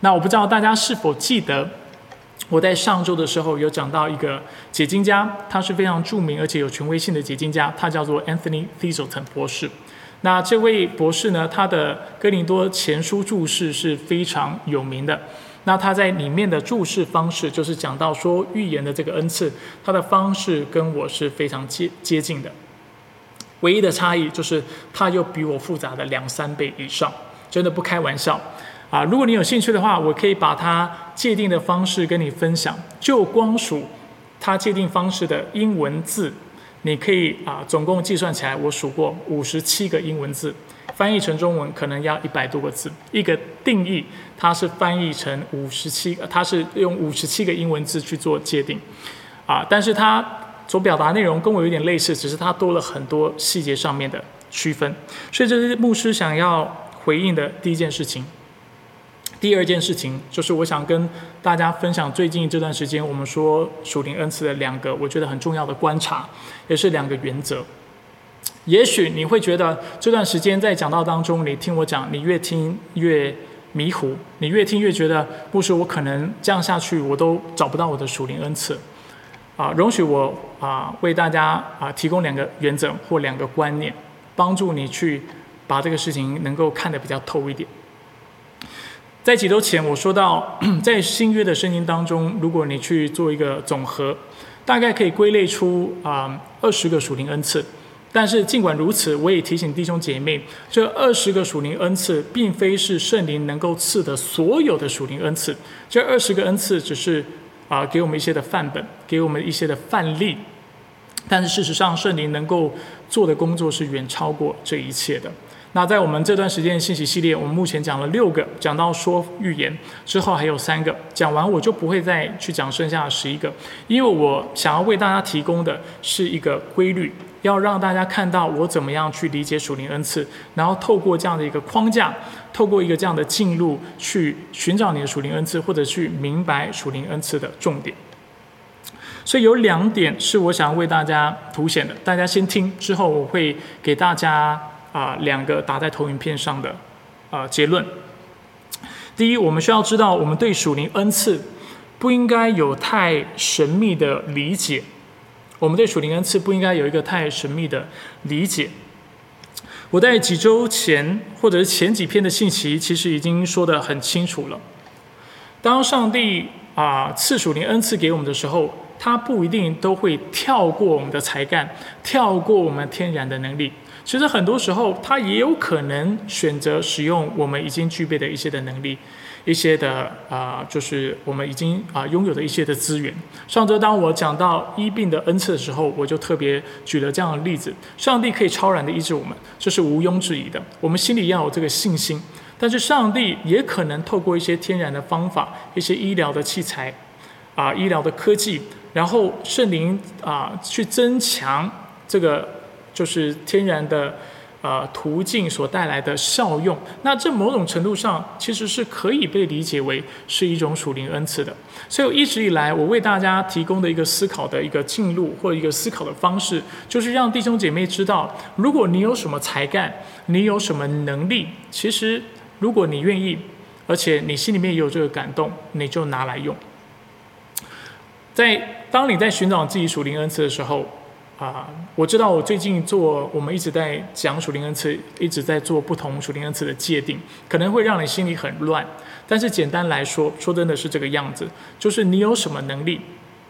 那我不知道大家是否记得，我在上周的时候有讲到一个解经家，他是非常著名而且有权威性的解经家，他叫做 Anthony Thiselton 博士。那这位博士呢，他的哥林多前书注释是非常有名的。那他在里面的注释方式，就是讲到说预言的这个恩赐，他的方式跟我是非常接接近的，唯一的差异就是它又比我复杂的两三倍以上，真的不开玩笑啊！如果你有兴趣的话，我可以把它界定的方式跟你分享。就光数它界定方式的英文字，你可以啊，总共计算起来，我数过五十七个英文字。翻译成中文可能要一百多个字，一个定义它是翻译成五十七个，它是用五十七个英文字去做界定，啊，但是它所表达内容跟我有点类似，只是它多了很多细节上面的区分，所以这是牧师想要回应的第一件事情。第二件事情就是我想跟大家分享最近这段时间我们说属灵恩赐的两个我觉得很重要的观察，也是两个原则。也许你会觉得这段时间在讲道当中，你听我讲，你越听越迷糊，你越听越觉得牧师我可能这样下去，我都找不到我的属灵恩赐。啊，容许我啊为大家啊提供两个原则或两个观念，帮助你去把这个事情能够看得比较透一点。在几周前我说到，在新约的圣经当中，如果你去做一个总和，大概可以归类出啊二十个属灵恩赐。但是尽管如此，我也提醒弟兄姐妹，这二十个属灵恩赐，并非是圣灵能够赐的所有的属灵恩赐。这二十个恩赐只是啊，给我们一些的范本，给我们一些的范例。但是事实上，圣灵能够做的工作是远超过这一切的。那在我们这段时间的信息系列，我们目前讲了六个，讲到说预言之后还有三个，讲完我就不会再去讲剩下的十一个，因为我想要为大家提供的是一个规律。要让大家看到我怎么样去理解属灵恩赐，然后透过这样的一个框架，透过一个这样的进入去寻找你的属灵恩赐，或者去明白属灵恩赐的重点。所以有两点是我想为大家凸显的，大家先听，之后我会给大家啊两个打在投影片上的啊结论。第一，我们需要知道，我们对属灵恩赐不应该有太神秘的理解。我们对属灵恩赐不应该有一个太神秘的理解。我在几周前或者是前几篇的信息，其实已经说得很清楚了。当上帝啊赐属灵恩赐给我们的时候，他不一定都会跳过我们的才干，跳过我们天然的能力。其实很多时候，他也有可能选择使用我们已经具备的一些的能力。一些的啊，就是我们已经啊拥有的一些的资源。上周当我讲到医病的恩赐的时候，我就特别举了这样的例子：上帝可以超然的医治我们，这是毋庸置疑的。我们心里要有这个信心。但是上帝也可能透过一些天然的方法、一些医疗的器材啊、医疗的科技，然后圣灵啊去增强这个就是天然的。呃，途径所带来的效用，那这某种程度上其实是可以被理解为是一种属灵恩赐的。所以我一直以来，我为大家提供的一个思考的一个进路或一个思考的方式，就是让弟兄姐妹知道，如果你有什么才干，你有什么能力，其实如果你愿意，而且你心里面也有这个感动，你就拿来用。在当你在寻找自己属灵恩赐的时候。啊，我知道我最近做，我们一直在讲属灵恩赐，一直在做不同属灵恩赐的界定，可能会让你心里很乱。但是简单来说，说真的是这个样子，就是你有什么能力，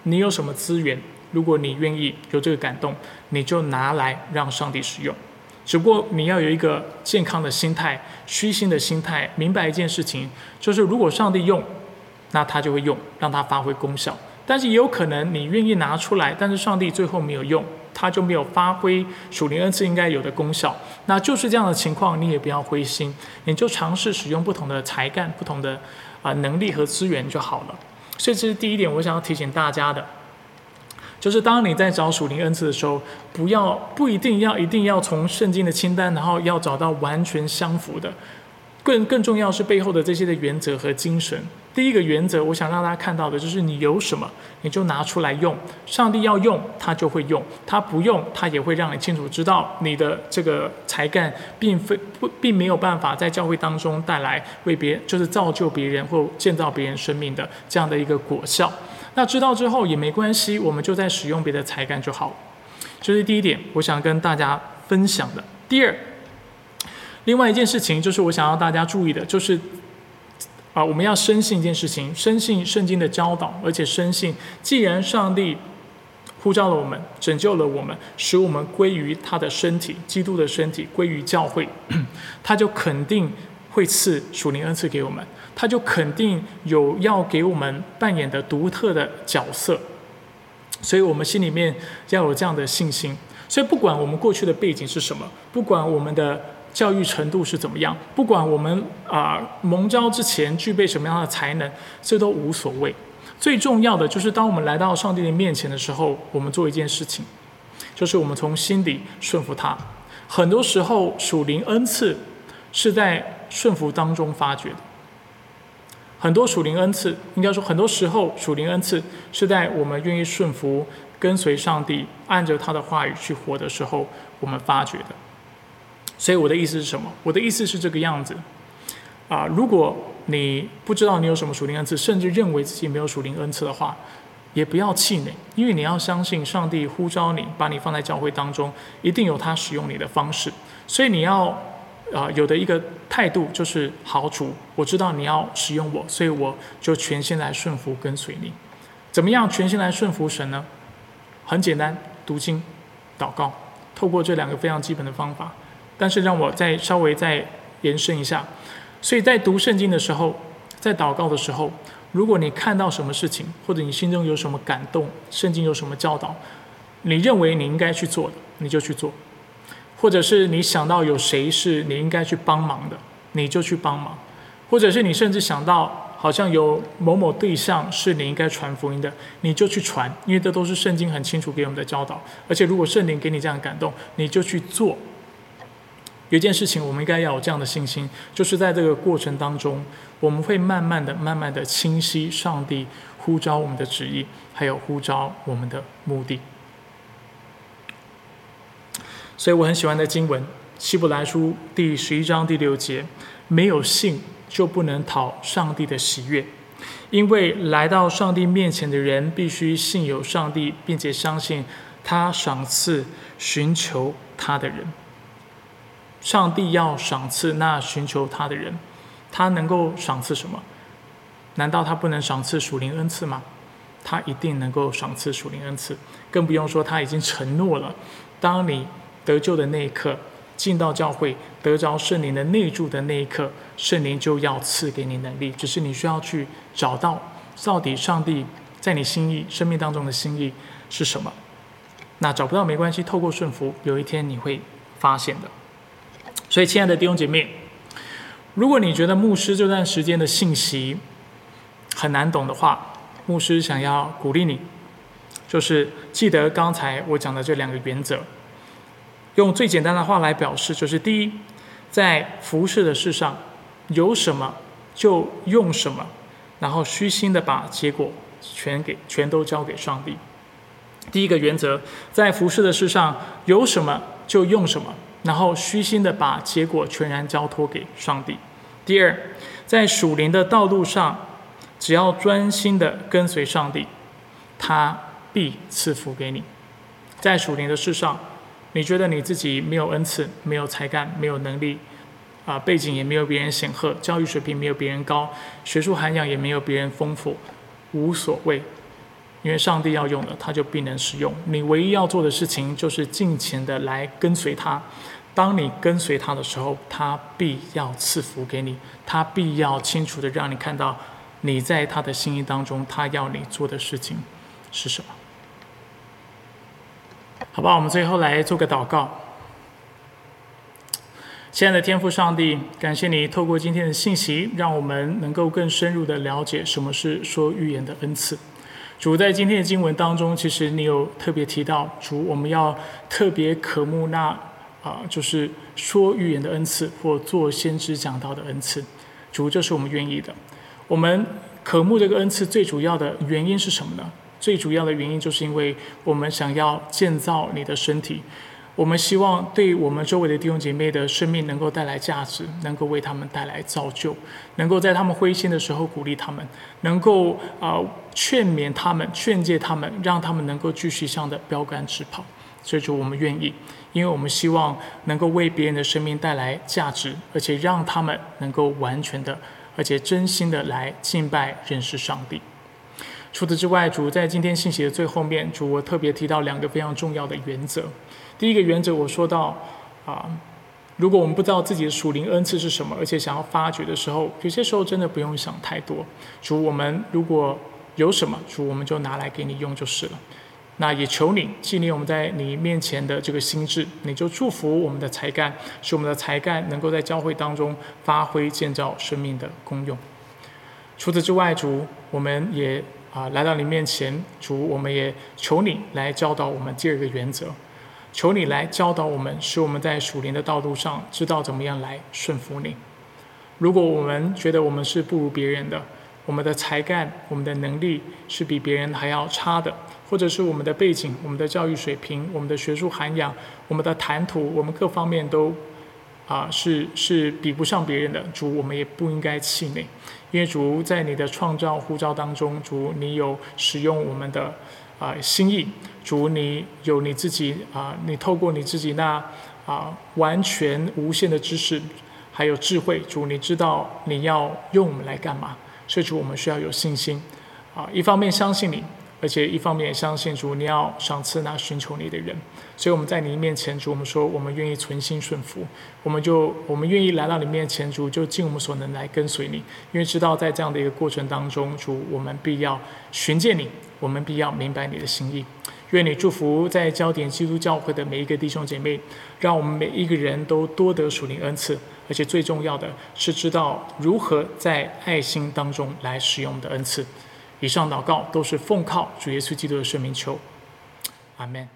你有什么资源，如果你愿意有这个感动，你就拿来让上帝使用。只不过你要有一个健康的心态、虚心的心态，明白一件事情，就是如果上帝用，那他就会用，让他发挥功效。但是也有可能你愿意拿出来，但是上帝最后没有用，他就没有发挥属灵恩赐应该有的功效。那就是这样的情况，你也不要灰心，你就尝试使用不同的才干、不同的啊能力和资源就好了。所以这是第一点，我想要提醒大家的，就是当你在找属灵恩赐的时候，不要不一定要一定要从圣经的清单，然后要找到完全相符的。更更重要是背后的这些的原则和精神。第一个原则，我想让大家看到的就是你有什么，你就拿出来用。上帝要用，他就会用；他不用，他也会让你清楚知道你的这个才干，并非不并没有办法在教会当中带来为别就是造就别人或建造别人生命的这样的一个果效。那知道之后也没关系，我们就在使用别的才干就好。这是第一点，我想跟大家分享的。第二。另外一件事情，就是我想要大家注意的，就是啊，我们要深信一件事情，深信圣经的教导，而且深信，既然上帝呼召了我们，拯救了我们，使我们归于他的身体，基督的身体，归于教会，他就肯定会赐属灵恩赐给我们，他就肯定有要给我们扮演的独特的角色，所以我们心里面要有这样的信心。所以不管我们过去的背景是什么，不管我们的。教育程度是怎么样？不管我们啊蒙召之前具备什么样的才能，这都无所谓。最重要的就是，当我们来到上帝的面前的时候，我们做一件事情，就是我们从心底顺服他。很多时候，属灵恩赐是在顺服当中发掘的。很多属灵恩赐，应该说，很多时候属灵恩赐是在我们愿意顺服、跟随上帝，按着他的话语去活的时候，我们发掘的。所以我的意思是什么？我的意思是这个样子，啊，如果你不知道你有什么属灵恩赐，甚至认为自己没有属灵恩赐的话，也不要气馁，因为你要相信上帝呼召你，把你放在教会当中，一定有他使用你的方式。所以你要啊有的一个态度就是好主，我知道你要使用我，所以我就全心来顺服跟随你。怎么样全心来顺服神呢？很简单，读经、祷告，透过这两个非常基本的方法。但是让我再稍微再延伸一下，所以在读圣经的时候，在祷告的时候，如果你看到什么事情，或者你心中有什么感动，圣经有什么教导，你认为你应该去做的，你就去做；或者是你想到有谁是你应该去帮忙的，你就去帮忙；或者是你甚至想到好像有某某对象是你应该传福音的，你就去传，因为这都是圣经很清楚给我们的教导。而且如果圣灵给你这样感动，你就去做。有一件事情，我们应该要有这样的信心，就是在这个过程当中，我们会慢慢的、慢慢的清晰上帝呼召我们的旨意，还有呼召我们的目的。所以我很喜欢的经文《希伯来书》第十一章第六节：没有信就不能讨上帝的喜悦，因为来到上帝面前的人必须信有上帝，并且相信他赏赐寻求他的人。上帝要赏赐那寻求他的人，他能够赏赐什么？难道他不能赏赐属灵恩赐吗？他一定能够赏赐属灵恩赐，更不用说他已经承诺了，当你得救的那一刻，进到教会，得着圣灵的内住的那一刻，圣灵就要赐给你能力。只是你需要去找到，到底上帝在你心意、生命当中的心意是什么。那找不到没关系，透过顺服，有一天你会发现的。所以，亲爱的弟兄姐妹，如果你觉得牧师这段时间的信息很难懂的话，牧师想要鼓励你，就是记得刚才我讲的这两个原则，用最简单的话来表示，就是第一，在服侍的事上有什么就用什么，然后虚心的把结果全给全都交给上帝。第一个原则，在服侍的事上有什么就用什么，然后虚心的把结果全然交托给上帝。第二，在属灵的道路上。只要专心的跟随上帝，他必赐福给你。在属灵的事上，你觉得你自己没有恩赐、没有才干、没有能力，啊，背景也没有别人显赫，教育水平没有别人高，学术涵养也没有别人丰富，无所谓，因为上帝要用的，他就必能使用。你唯一要做的事情，就是尽情的来跟随他。当你跟随他的时候，他必要赐福给你，他必要清楚的让你看到。你在他的心意当中，他要你做的事情是什么？好吧，我们最后来做个祷告。亲爱的天父上帝，感谢你透过今天的信息，让我们能够更深入的了解什么是说预言的恩赐。主在今天的经文当中，其实你有特别提到，主我们要特别渴慕那啊，就是说预言的恩赐或做先知讲道的恩赐。主，这是我们愿意的。我们渴慕这个恩赐最主要的原因是什么呢？最主要的原因就是因为我们想要建造你的身体，我们希望对我们周围的弟兄姐妹的生命能够带来价值，能够为他们带来造就，能够在他们灰心的时候鼓励他们，能够啊劝勉他们、劝诫他们，让他们能够继续向着标杆直跑。所以说，我们愿意，因为我们希望能够为别人的生命带来价值，而且让他们能够完全的。而且真心的来敬拜、认识上帝。除此之外，主在今天信息的最后面，主我特别提到两个非常重要的原则。第一个原则，我说到啊，如果我们不知道自己的属灵恩赐是什么，而且想要发掘的时候，有些时候真的不用想太多。主，我们如果有什么，主我们就拿来给你用就是了。那也求你纪念我们在你面前的这个心智，你就祝福我们的才干，使我们的才干能够在教会当中发挥建造生命的功用。除此之外，主，我们也啊来到你面前，主，我们也求你来教导我们第二个原则，求你来教导我们，使我们在属灵的道路上知道怎么样来顺服你。如果我们觉得我们是不如别人的，我们的才干、我们的能力是比别人还要差的。或者是我们的背景、我们的教育水平、我们的学术涵养、我们的谈吐，我们各方面都啊是是比不上别人的。主，我们也不应该气馁，因为主在你的创造呼召当中，主你有使用我们的啊心意，主你有你自己啊，你透过你自己那啊完全无限的知识还有智慧，主你知道你要用我们来干嘛，所以主我们需要有信心啊，一方面相信你。而且一方面也相信主，你要赏赐那寻求你的人，所以我们在你面前，主，我们说我们愿意存心顺服，我们就我们愿意来到你面前，主，就尽我们所能来跟随你，因为知道在这样的一个过程当中，主，我们必要寻见你，我们必要明白你的心意。愿你祝福在焦点基督教会的每一个弟兄姐妹，让我们每一个人都多得属灵恩赐，而且最重要的是知道如何在爱心当中来使用的恩赐。以上祷告都是奉靠主耶稣基督的圣名求，阿门。